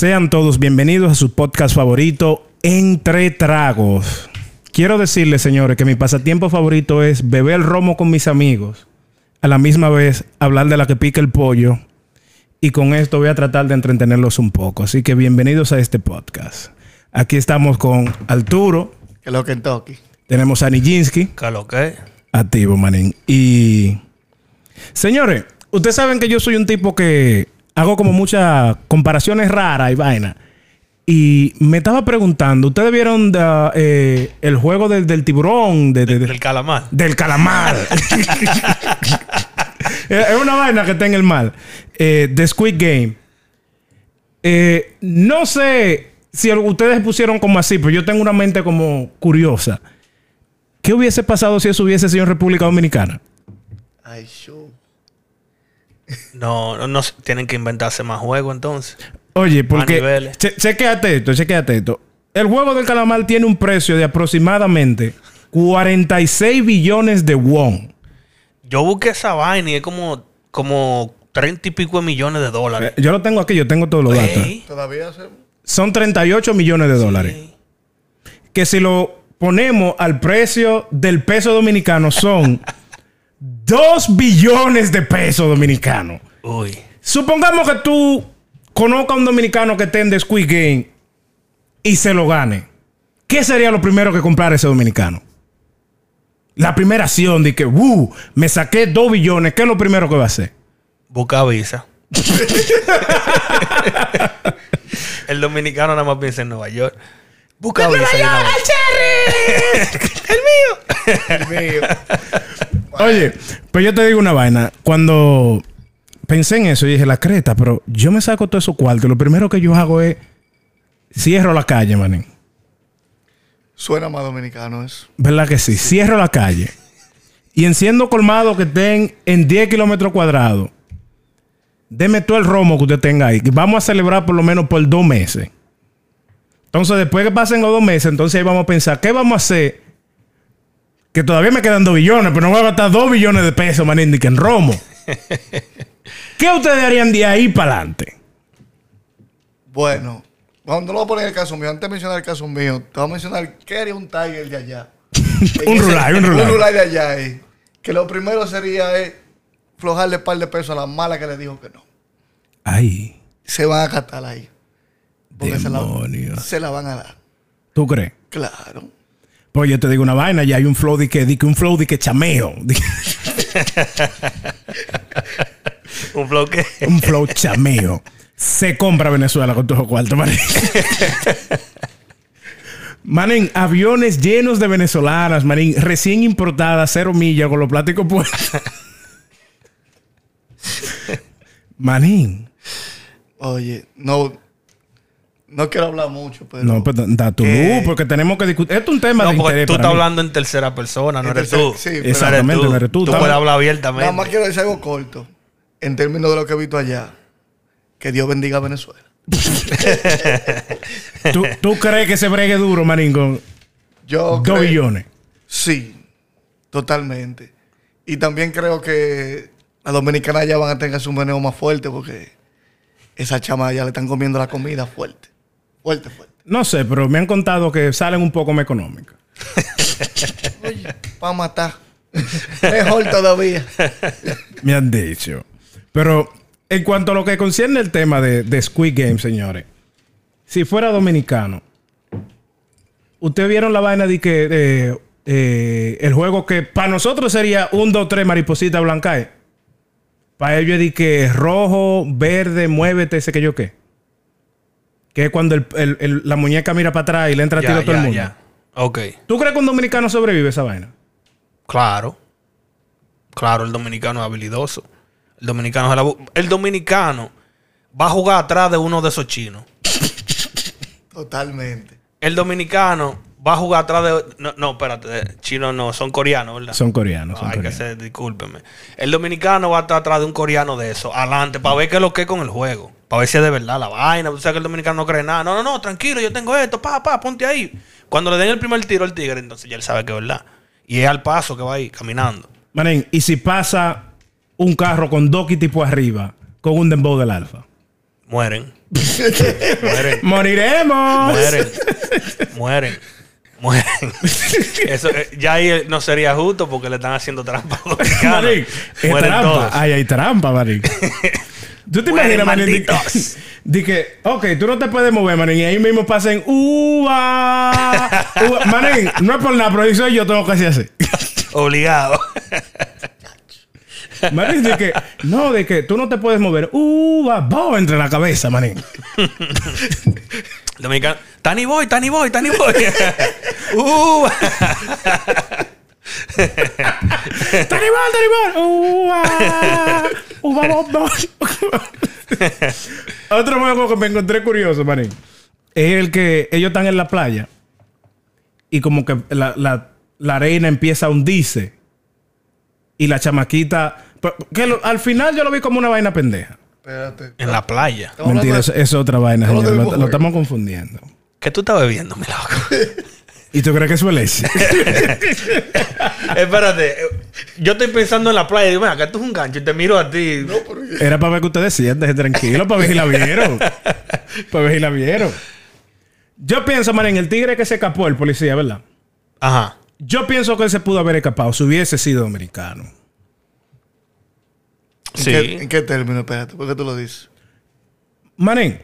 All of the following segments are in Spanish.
Sean todos bienvenidos a su podcast favorito, Entre Tragos. Quiero decirles, señores, que mi pasatiempo favorito es beber romo con mis amigos, a la misma vez hablar de la que pica el pollo, y con esto voy a tratar de entretenerlos un poco. Así que bienvenidos a este podcast. Aquí estamos con Arturo, Que lo Kentucky. tenemos a Nijinsky, ¿Qué lo que? activo, manín. Y. Señores, ustedes saben que yo soy un tipo que hago como muchas comparaciones raras y vaina. Y me estaba preguntando, ¿ustedes vieron da- eh, el juego del, del tiburón? De, de- de- Del calamar. del calamar. es una vaina que está en el mal. Eh, The Squid Game. Eh, no sé si ustedes pusieron como así, pero yo tengo una mente como curiosa. ¿Qué hubiese pasado si eso hubiese sido en República Dominicana? Ay, show. No, no, no, tienen que inventarse más juegos entonces. Oye, porque... Che- chequéate esto, chequéate esto. El juego del calamar tiene un precio de aproximadamente 46 billones de won. Yo busqué esa vaina y es como, como 30 y pico de millones de dólares. Eh, Yo lo tengo aquí, yo tengo todos los datos. Todavía hacemos. Son 38 millones de dólares. sí. que si lo ponemos al precio del peso dominicano son 2 billones de pesos dominicanos. Uy. Supongamos que tú conozcas a un dominicano que esté en The Squid Game y se lo gane. ¿Qué sería lo primero que comprar ese dominicano? La primera acción de que, uh, me saqué 2 billones. ¿Qué es lo primero que va a hacer? Busca visa. El dominicano nada más piensa en Nueva York. Busca visa. de una vez. El mío. Oye, pues yo te digo una vaina. Cuando pensé en eso, yo dije, la creta, pero yo me saco todo eso cuarto. Lo primero que yo hago es cierro la calle, manín. Suena más dominicano eso. ¿Verdad que sí? Cierro la calle. Y enciendo colmados que estén en 10 kilómetros cuadrados. Deme todo el romo que usted tenga ahí. que Vamos a celebrar por lo menos por dos meses. Entonces, después que pasen los dos meses, entonces ahí vamos a pensar, ¿qué vamos a hacer? Que todavía me quedan dos billones, pero no voy a gastar dos billones de pesos, manín, que en romo. ¿Qué ustedes harían de ahí para adelante? Bueno, cuando lo voy a poner el caso mío, antes de mencionar el caso mío, te voy a mencionar qué haría un Tiger de allá. Un rulay, un rulay. Un rulay de allá. eh. Que lo primero sería es flojarle un par de pesos a la mala que le dijo que no. Ay, Se van a catar ahí. Porque se la, Demonios. se la van a dar. ¿tú crees? Claro. Pues yo te digo una vaina, ya hay un flow de que, de que un flow de que chameo. De que- Un un flow chameo. Se compra Venezuela con todo cuarto, manín. Manín, aviones llenos de venezolanas, manín, recién importadas, cero millas, con los plásticos puestos. manín. Oye, no, no quiero hablar mucho, pero. No, pero da tu Eh, luz, porque tenemos que discutir. Esto es un tema No, de interés tú para estás mí. hablando en tercera persona, no En eres tú. sí, Exactamente, no eres tú. Tú puedes hablar Nada abiertamente. más quiero decir algo corto. En términos de lo que he visto allá. Que Dios bendiga a Venezuela. ¿Tú, tú crees que se bregue duro, manín, con Yo dos creo- billones? Sí, totalmente. Y también creo que las dominicanas ya van a tener su meneo más fuerte porque esas chamas ya le están comiendo la comida fuerte. Fuerte, fuerte. No sé, pero me han contado que salen un poco más económicas. Oye, para matar. Mejor todavía. Me han dicho. Pero en cuanto a lo que concierne el tema de, de Squid Game, señores. Si fuera dominicano, ¿ustedes vieron la vaina de que eh, eh, el juego que para nosotros sería un, dos, tres, mariposita blanca? eh? Para ellos es de que rojo, verde, muévete, ese que yo qué. Que es cuando el- el- el- la muñeca mira para atrás y le entra a Ya, tiro a todo el ya, mundo. ya. Ok. ¿Tú crees que un dominicano sobrevive esa vaina? Claro. Claro, el dominicano es habilidoso. El dominicano, se la bu- el dominicano va a jugar atrás de uno de esos chinos. Totalmente. El dominicano va a jugar atrás de. No, no espérate. Chinos no, son coreanos, ¿verdad? Son coreanos. Son Ay, que ser, discúlpeme. El dominicano va a estar atrás de un coreano de eso, adelante, para ver qué es lo que es con el juego. Para ver si es de verdad la vaina. Tú sabes que el dominicano no cree nada. No, no, no, tranquilo, yo tengo esto, pa, pa, ponte ahí. Cuando le den el primer tiro al tigre, entonces ya él sabe que es verdad. Y es al paso que va ahí, caminando. Manín, y si pasa un carro con dos tipo arriba, con un dembow del alfa. Mueren. Mueren. ¡Moriremos! Mueren. Mueren. Mueren. Eso eh, ya ahí no sería justo porque le están haciendo trampa a los dominicanos. Marín, es Mueren trampa. todos. Ay, hay trampa, Marín. ¿Tú te Mueren imaginas, Marín? Di que, malditos. di que, ok, tú no te puedes mover, Marín, y ahí mismo pasen uva. uva. Marín, no es por nada, pero eso yo tengo que hacer así. Obligado. Marín, de que, no, de que tú no te puedes mover. Uva, bo, entre la cabeza, Marín. Dominicano. Tani Boy, Tani Boy, Tani Boy. uh, ¡Taribón, taribón! ¡Uva! ¡Uva, bo, bo! Otro juego que me encontré curioso, Marín, es el que ellos están en la playa y como que la, la, la arena empieza a hundirse y la chamaquita... pero que lo- al final yo lo vi como una vaina pendeja. Espérate. en la playa. Mentira, eso es otra vaina, señor. Lo, estamos confundiendo. ¿Qué tú estás bebiendo, mi loco? ¿Y tú crees que suele ser? Espérate. Yo estoy pensando en la playa y digo, mira, que esto es un gancho y te miro a ti. No, pero ¿qué? Era para ver que ustedes sienten tranquilo, para ver si la vieron. para ver si la vieron. Yo pienso, Marín, el tigre que se escapó, el policía, ¿verdad? Ajá. Yo pienso que él se pudo haber escapado si hubiese sido dominicano. ¿En, Sí. qué, ¿En qué término? Espérate, ¿por qué tú lo dices? Manín,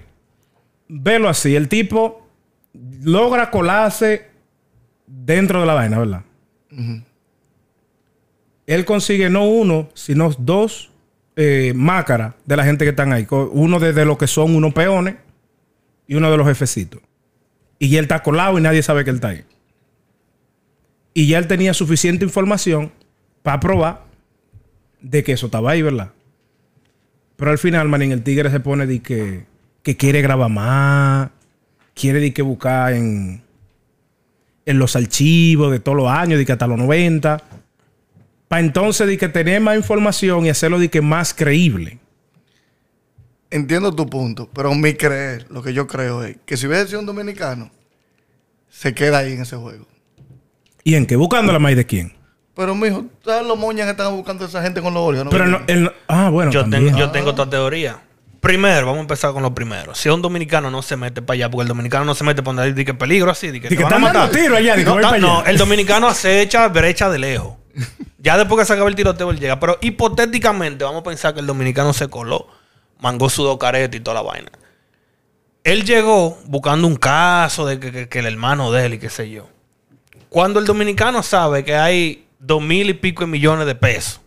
velo así. El tipo logra colarse dentro de la vaina, ¿verdad? Él consigue no uno, sino dos eh, mácaras de la gente que están ahí. Uno de, los que son unos peones y uno de los jefecitos. Y él está colado y nadie sabe que él está ahí. Y ya él tenía suficiente información para probar de que eso estaba ahí, ¿verdad? Pero al final, manín, el tigre se pone de que, que quiere grabar más, quiere de que buscar en, en los archivos de todos los años, de que hasta los 90, para entonces de que tener más información y hacerlo de que más creíble. Entiendo tu punto, pero mi creer, lo que yo creo es que si hubiese sido un dominicano, se queda ahí en ese juego. ¿Y en qué? Buscando la maíz de quién. Pero, mijo, ¿sabes los moñas que están buscando esa gente con los? ¿no? Pero no, él no- ah, bueno, Yo también. tengo, yo tengo otra teoría. Primero, vamos a empezar con lo primero. Si un dominicano no se mete para allá, porque el dominicano no se mete para donde que peligro así, de que, Di te que van a matar. tiro allá, di no, ta- no, el dominicano acecha brecha de lejos. Ya después que se acaba el tiroteo, él llega. Pero hipotéticamente, vamos a pensar que el dominicano se coló, mangó su dos caretas y toda la vaina. Él llegó buscando un caso de que, que- que el hermano de él y qué sé yo. Cuando el dominicano sabe que hay dos mil y pico de millones de pesos,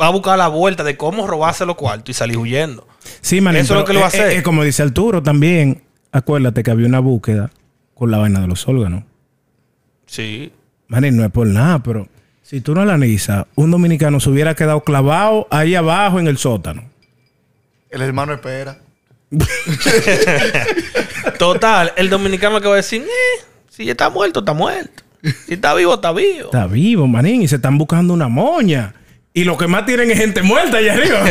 va a buscar la vuelta de cómo robarse los cuartos y salir huyendo. Sí, manín, Eso es lo que lo va a hacer. Es como dice Arturo también. Acuérdate que había una búsqueda con la vaina de los órganos. Sí. Manín, no es por nada, pero si tú no la analizas, un dominicano se hubiera quedado clavado ahí abajo en el sótano. El hermano espera. Total, el dominicano que va a decir, eh, si ya está muerto, está muerto. Si está vivo, está vivo. Está vivo, manín, y se están buscando una moña. Y lo que más tienen es gente muerta allá arriba.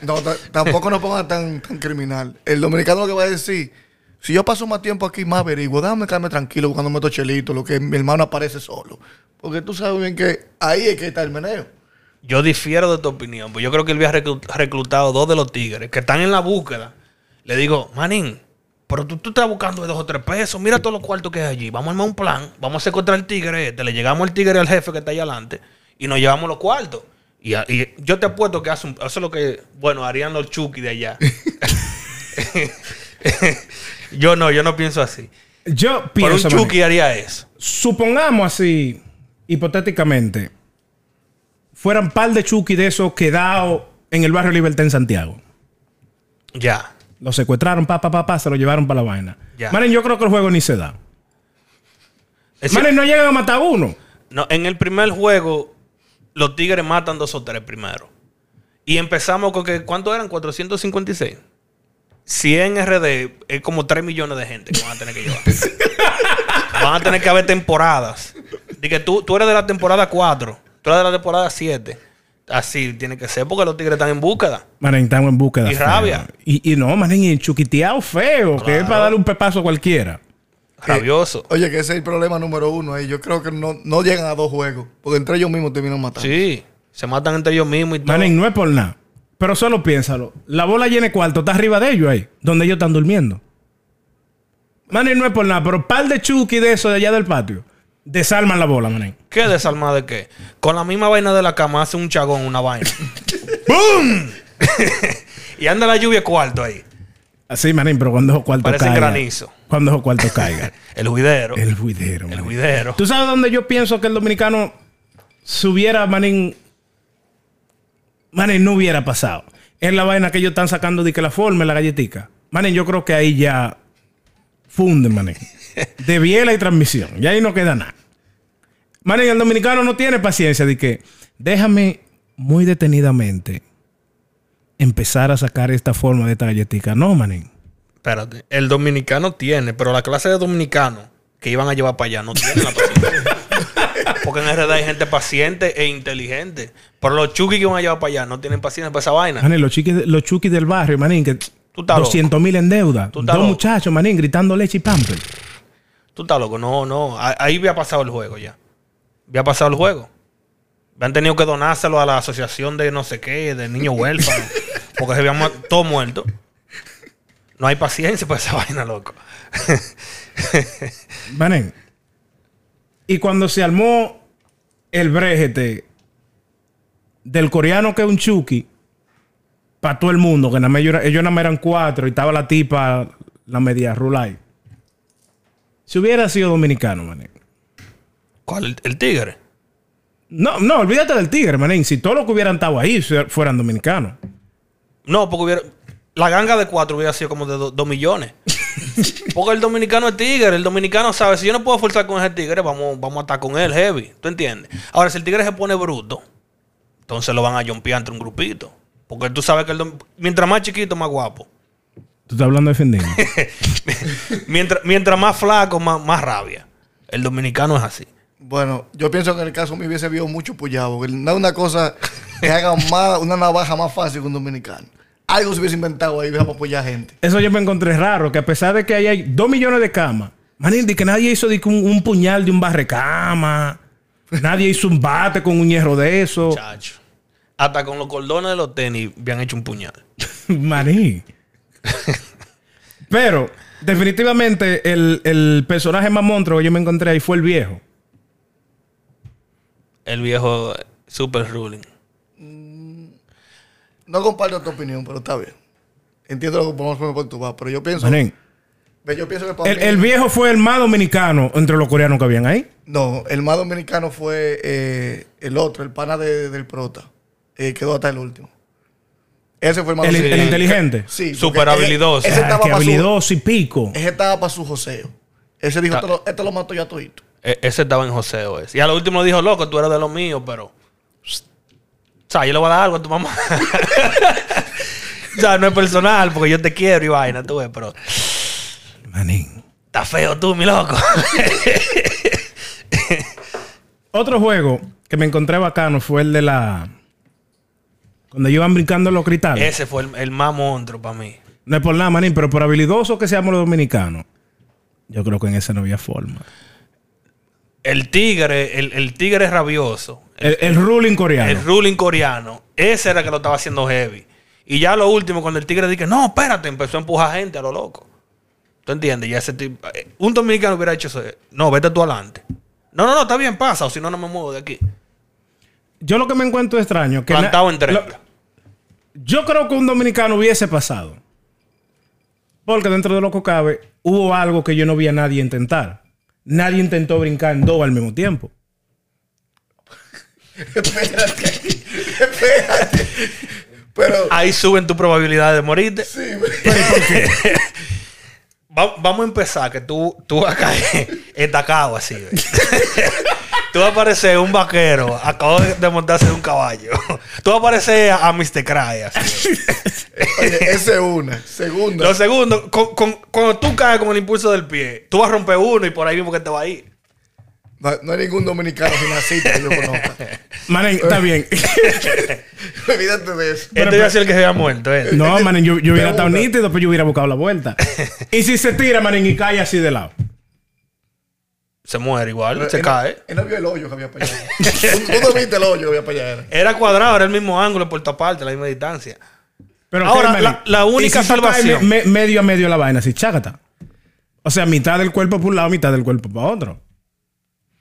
No, ta- tampoco nos pongan tan, tan criminal. El dominicano lo que va a decir, si yo paso más tiempo aquí, más averiguo, déjame quedarme tranquilo buscando meto chelito, lo que mi hermano aparece solo. Porque tú sabes bien que ahí es que está el meneo. Yo difiero de tu opinión, pues yo creo que él había reclu- reclutado dos de los tigres que están en la búsqueda. Le digo, manín, pero tú, tú estás buscando de dos o tres pesos, mira todos los cuartos que hay allí. Vamos a armar un plan, vamos a secuestrar al tigre este, le llegamos al tigre al jefe que está allá adelante y nos llevamos los cuartos. Y, yo te apuesto que hace un- eso es lo que, bueno, harían los chuki de allá. yo no, yo no pienso así. Yo un pienso, manín, chuki haría eso. supongamos así, hipotéticamente, fueran par de chuki de esos quedados en el barrio Libertad en Santiago. Ya. Lo secuestraron, pa, pa, pa, pa, se lo llevaron para la vaina. Ya. Yo creo que el juego ni se da. Es no llegan a matar a uno. No, en el primer juego, los tigres matan dos o tres primero. Y empezamos con que, ¿cuánto eran? 456. 100 RD es como 3 millones de gente que van a tener que llevar. van a tener que haber temporadas. De que tú, tú eres de la temporada 4, tú eres de la temporada 7. Así tiene que ser porque los tigres están en búsqueda. Manín, estamos en búsqueda. Y feo. rabia. Y, y no, manín, y chuquiteado feo, que es para darle un pepazo a cualquiera. Rabioso. Oye, que ese es el problema número uno ahí. Yo creo que no, no llegan a dos juegos. Porque entre ellos mismos terminan matando. Sí. Se matan entre ellos mismos y todo. Manín, no es por nada. Pero solo piénsalo. La bola llena de cuarto está arriba de ellos ahí, donde ellos están durmiendo. Manín, no es por nada, pero par de chuki de eso de allá del patio desarman la bola, manín. ¿Qué desarmada de qué? Con la misma vaina de la cama hace un chagón una vaina. ¡Bum! y anda la lluvia cuarto ahí. Así, manín, pero cuando esos cuartos Parece caigan. granizo. Cuando esos cuartos caigan. El juidero. el juidero, El juidero. ¿Tú sabes dónde yo pienso que el dominicano subiera, manín? Manín, no hubiera pasado. Es la vaina que ellos están sacando de que la forma, la galletica. Manín, yo creo que ahí ya funden, manín. De biela y transmisión. Y ahí no queda nada. Manín, el dominicano no tiene paciencia de que déjame muy detenidamente empezar a sacar esta forma de esta galletica. No, manín. Espérate. El dominicano tiene, pero la clase de dominicanos que iban a llevar para allá no tienen la paciencia. Porque en RD hay gente paciente e inteligente. Pero los chuki que iban a llevar para allá no tienen paciencia para esa vaina. Manín, los chiquis, los chuquis del barrio, manín, que Tú estás 200 mil en deuda. Tú Dos loco. muchachos, manín, gritando leche y pamper. Tú estás loco. No, no. Ahí había pasado el juego ya. Había pasado el juego. Han tenido que donárselo a la asociación de no sé qué, de niños huérfanos. porque se habían todo muerto. No hay paciencia para esa vaina, loco. Manín. Y cuando se armó el brejete del coreano que es un chuki, para todo el mundo, que nada más ellos, ellos nada más eran cuatro y estaba la tipa, la media rulay. Si hubiera sido dominicano, manín. ¿Cuál? El, el tigre. No, no, olvídate del tigre, manín. Si todos los que hubieran estado ahí se- fueran dominicanos. No, porque hubiera. La ganga de cuatro hubiera sido como de do- dos millones. porque el dominicano es tigre. El dominicano sabe, si yo no puedo forzar con ese tigre, vamos, vamos a estar con él heavy. ¿Tú entiendes? Ahora, si el tigre se pone bruto, entonces lo van a jumpear entre un grupito. Porque tú sabes que el mientras más chiquito, más guapo. Tú estás hablando de Fendino. mientras, mientras más flaco, más, más rabia. El dominicano es así. Bueno, yo pienso que en el caso me hubiese habido mucho puyado. porque No es una cosa que haga más, una navaja más fácil que un dominicano. Algo se hubiese inventado ahí para apoyar gente. Eso yo me encontré raro, que a pesar de que ahí hay dos millones de camas, manín, de que nadie hizo de que un, un puñal de un barrecama, nadie hizo un bate con un hierro de eso. Chacho. Hasta con los cordones de los tenis habían hecho un puñal. Maní. Pero, definitivamente, el, el personaje más monstruo que yo me encontré ahí fue el viejo. El viejo super ruling. No comparto tu opinión, pero está bien. Entiendo lo que podemos por tu vas, pero yo pienso, Manín. yo pienso que para El, mí- el viejo fue el más dominicano entre los coreanos que habían ahí. No, el más dominicano fue eh, el otro, el pana de- del prota. Eh, quedó hasta el último. Ese fue el más El, el inteligente. Sí. Súper ese- habilidoso. Ese, Ah, estaba que para su, habilidoso y pico. ese estaba para su joseo. Ese dijo, esto lo, esto lo mato ya todito. E- ese estaba en joseo ese. Y a lo último dijo, loco, tú eres de los míos, pero... O sea, yo le voy a dar algo a tu mamá. o sea, no es personal, porque yo te quiero y vaina, tú ves, pero... Manín. Está feo tú, mi loco. Otro juego que me encontré bacano fue el de la. Cuando iban brincando los cristales. ese fue el, el más monstruo para mí. No es por nada, manín, pero por habilidoso que seamos los dominicanos. Yo creo que en ese no había forma. El tigre, el, el tigre rabioso. El, el ruling coreano. El ruling coreano. Ese era el que lo estaba haciendo heavy. Y ya lo último, cuando el tigre dije, no, espérate, empezó a empujar gente a lo loco. ¿Tú entiendes? Ya ese tipo. eh, Un dominicano hubiera hecho eso. eh, No, vete tú adelante. No, no, no, está bien, pasa, o si no, no me muevo de aquí. Yo lo que me encuentro extraño que Plantado en tren. lo- yo creo que un dominicano hubiese pasado. Porque dentro de lo que cabe, hubo algo que yo no vi a nadie intentar. Nadie intentó brincar en dos al mismo tiempo. espérate, espérate. Pero, Ahí suben tu probabilidad de morirte. sí, Va- vamos a empezar, que tú, tú vas a caer estacado así. Tú vas a parecer un vaquero, acabo de montarse de un caballo. tú vas a parecer a, Mr. Cry así. oye, esa es una. Segunda. Lo segundo, con- con- cuando tú caes con el impulso del pie, tú vas a romper uno y por ahí mismo que te va a ir. No, no hay ningún dominicano finacista que yo conozca. Manín, está bien. Olvídate de eso. Este iba a ser el que se había muerto. ¿eh? No, manín, yo, yo hubiera estado nítido, pero yo hubiera buscado la vuelta. y si se tira, manín, y cae así de lado. Se muere igual, se Él- cae. Él no vio el hoyo que había para allá. Tú tú no viste el hoyo que había para allá. era. Era cuadrado, era el mismo ángulo por toda parte, la misma distancia. Pero Ahora, la- la única ¿Y si salvación? me- me- medio a medio la vaina, así, chágata. O sea, mitad del cuerpo por un lado, mitad del cuerpo para otro.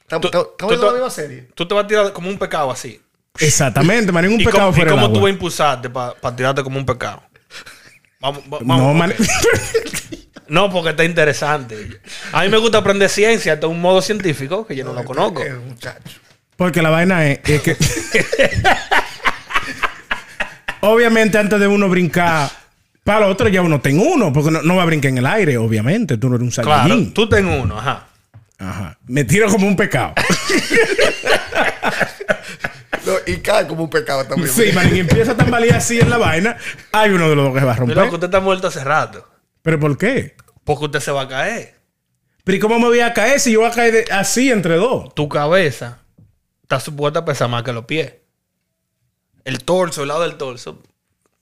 ¿Estamos viendo la misma serie? Tú te vas a tirar como un pecado así. Exactamente, manín, un ¿Y pecado y fuera del cómo tú agua. vas a impulsarte para tirarte como un pecado? Vamos, va- vamos. No, ok. No, porque está interesante. A mí me gusta aprender ciencia, esto es un modo científico que yo no lo conozco. Muchacho. Porque la vaina es, es que. obviamente, antes de uno brincar para lo otro, ya uno ten uno. Porque no, no va a brincar en el aire, obviamente. Tú no eres un Claro, Saiyajin. tú ten uno, ajá. Ajá. Me tiro como un pecado. No, y cae como un pecado también. sí, manín. Y empieza a tambalear así en la vaina. Hay uno de los dos que se va a Pero romper. loco, usted está muerto hace rato. ¿Pero por qué? Porque usted se va a caer. ¿Pero y cómo me voy a caer si yo voy a caer de- así entre dos? Tu cabeza está supuesta a pesar más que los pies. El torso, el lado del torso,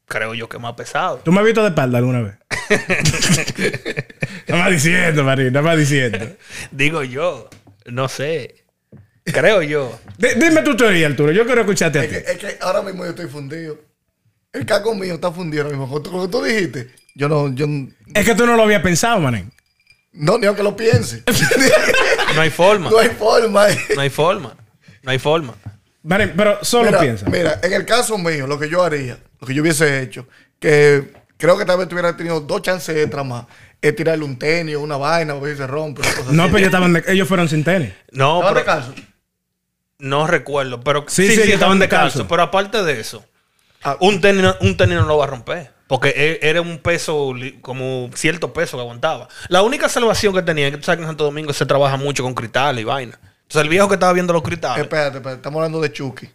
creo yo que es más pesado. ¿Tú me has visto de espalda alguna vez? nada más diciendo, Marín. Nada más diciendo. Digo yo, no sé. Creo yo. D- dime tu teoría, Arturo. Yo quiero escucharte a Es ti. que, es que ahora mismo yo estoy fundido. El caco mío está fundido ahora mismo. Con lo que tú dijiste, yo no, yo Es que tú no lo habías pensado, manín. no, ni aunque lo piense. No hay forma. no hay forma. No hay forma. No hay forma. Manín, pero solo mira, piensa. Mira, en el caso mío, lo que yo haría, lo que yo hubiese hecho, que creo que tal vez tuviera tenido dos chances extra más, es tirarle un tenis o una vaina, ver si se rompe. una cosa No, así. pero ellos, estaban de- ellos fueron sin tenis. No, ¿Estaban pero, descalzos? no recuerdo. Pero Sí, sí, sí, sí, ellos estaban descalzos. descalzos. Pero aparte de eso, Ah, un tenis, un tenis no lo va a romper. Porque e- era un peso, como cierto peso que aguantaba. La única salvación que tenía, es que tú sabes que en Santo Domingo se trabaja mucho con cristales y vaina. Entonces el viejo que estaba viendo los cristales. espérate, espérate, estamos hablando de Chucky.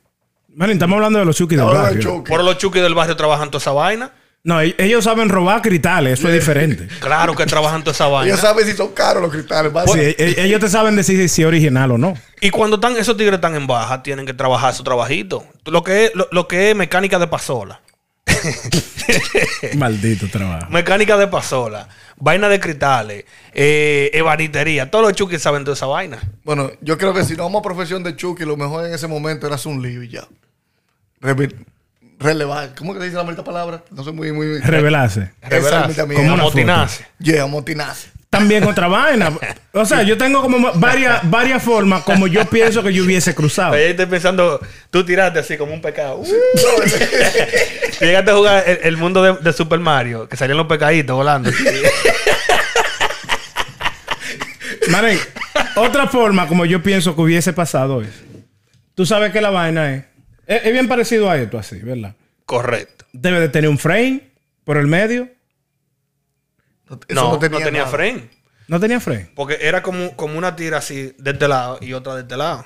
Manín, estamos hablando de los chukis del barrio. Chucky. Por los chuquis del barrio trabajan toda esa vaina. No, e- ellos saben robar cristales. Eso es diferente. Claro que trabajan toda esa vaina. Ellos saben si son caros los cristales. Sí, e- ellos te saben decir si es original o no. Y cuando están, esos tigres están en baja, tienen que trabajar su trabajito. Lo que es, lo, lo que es mecánica de pasola. Maldito trabajo. Mecánica de pasola. Vaina de cristales. Eh, ebanitería. Todos los chuquis saben de esa vaina. Bueno, yo creo que si no vamos a profesión de Chucky, lo mejor en ese momento era hacer un lío y ya. Relevar. ¿Cómo que se dice la maldita palabra? No soy muy, muy. Revelarse. Revelarse. Como una Amotinarse. Yeah, amotinarse. También otra vaina. O sea, yo tengo como varias, varias formas como yo pienso que yo hubiese cruzado. Ahí estoy pensando, tú tiraste así como un pecado. Uh, Llegaste a jugar el, el mundo de, de Super Mario, que salían los pecaditos volando. Marín, otra forma como yo pienso que hubiese pasado es. Tú sabes que la vaina es. Es, es bien parecido a esto, así, ¿verdad? Correcto. Debe de tener un frame por el medio. Eso No, no tenía, nada. frame. No tenía frame. Porque era como, como una tira así de este lado y otra de este lado.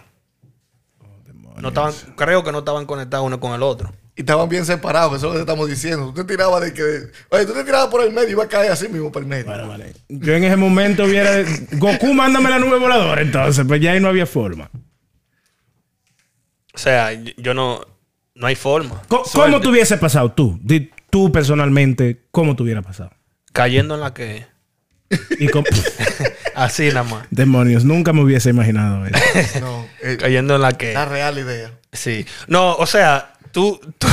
No estaban, creo que no estaban conectados uno con el otro. Y estaban bien separados, eso es lo que estamos diciendo. Tú te tirabas de que. Oye, tú te tirabas por el medio y iba a caer así mismo por el medio. Bueno, vale. Yo en ese momento hubiera. Goku, mándame la nube voladora. Entonces, pues ya ahí no había forma. O sea, yo- no. No hay forma. Suerte. ¿Cómo te hubiese pasado tú? Tú personalmente, ¿cómo te hubiera pasado? Cayendo en la que. Y Así nada más. Demonios, nunca me hubiese imaginado eso. No, eh, Cayendo en la que. la real idea. Sí. No, o sea, tú. tú-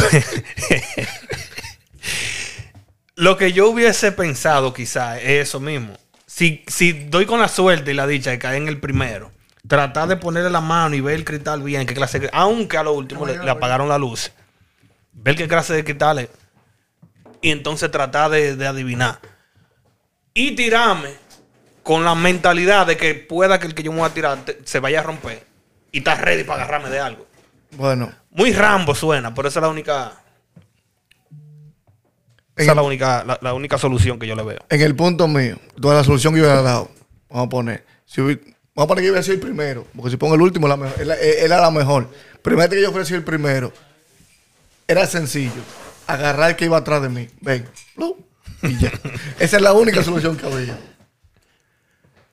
Lo que yo hubiese pensado, quizá, es eso mismo. Si, si doy con la suerte y la dicha de caer en el primero, tratar de ponerle la mano y ver el cristal bien, qué clase de- Aunque a lo último le, le apagaron la luz. Ver qué clase de cristales. Y entonces tratar de, de adivinar. Y tirarme con la mentalidad de que pueda que el que yo me voy a tirar te- se vaya a romper. Y estar ready para agarrarme de algo. Bueno, Muy Rambo suena, pero esa es la única. Esa es la única, la, la única solución que yo le veo. en el punto mío, toda la solución que yo hubiera dado, vamos a poner. Si hubi- vamos a poner que yo hubiera sido el primero, porque si pongo el último, la mejor, era, era la mejor. Primero que yo sido el primero, era sencillo. Agarrar el que iba atrás de mí. Ven. ¡plu! Y ya. Esa es la única solución que había.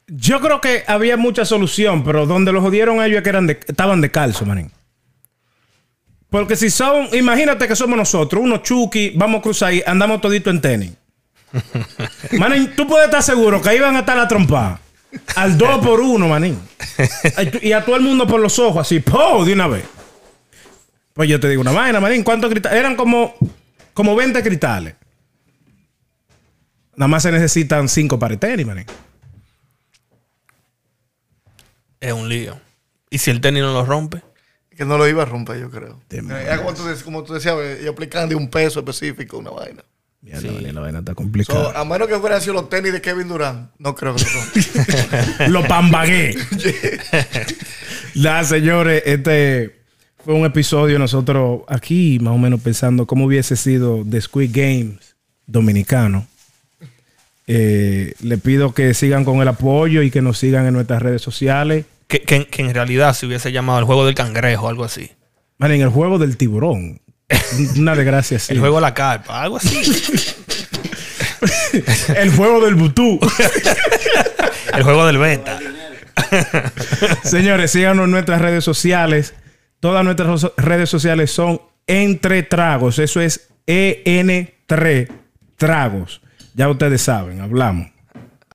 Yo creo que había mucha solución, pero donde los jodieron a ellos es que eran de- estaban de calzo, manín. Porque si son, imagínate que somos nosotros, unos chuki, vamos a cruzar ahí, andamos todito en tenis. manín, tú puedes estar seguro que ahí van a estar la trompa. Al 2 por 1, manín. Y a todo el mundo por los ojos, así, ¡po! De una vez. Pues yo te digo una vaina, manín. ¿Cuántos cristales? Eran como, como 20 cristales. Nada más se necesitan 5 para el tenis, manín. Es un lío. ¿Y si el tenis no lo rompe? Que no lo iba a romper, yo creo. Era como tú, dec- como tú decías, eh, y aplicando de un peso específico, una vaina. Mierda, manín, la vaina está So, complicada. a menos que fueran sido los tenis de Kevin Durant, no creo que lo. Lo pambagué. La señores, este fue un episodio nosotros aquí más o menos pensando cómo hubiese sido The Squid Games dominicano. Eh, le pido que sigan con el apoyo y que nos sigan en nuestras redes sociales. Que, que- que en realidad se hubiese llamado el juego del cangrejo o algo así. Man, en el juego del tiburón. Una desgracia así. El juego de la carpa, algo así. El juego del butú. el juego del beta. Señores, síganos en nuestras redes sociales. Todas nuestras redes sociales son Entre Tragos. Eso es EN3 Tragos. Ya ustedes saben, hablamos.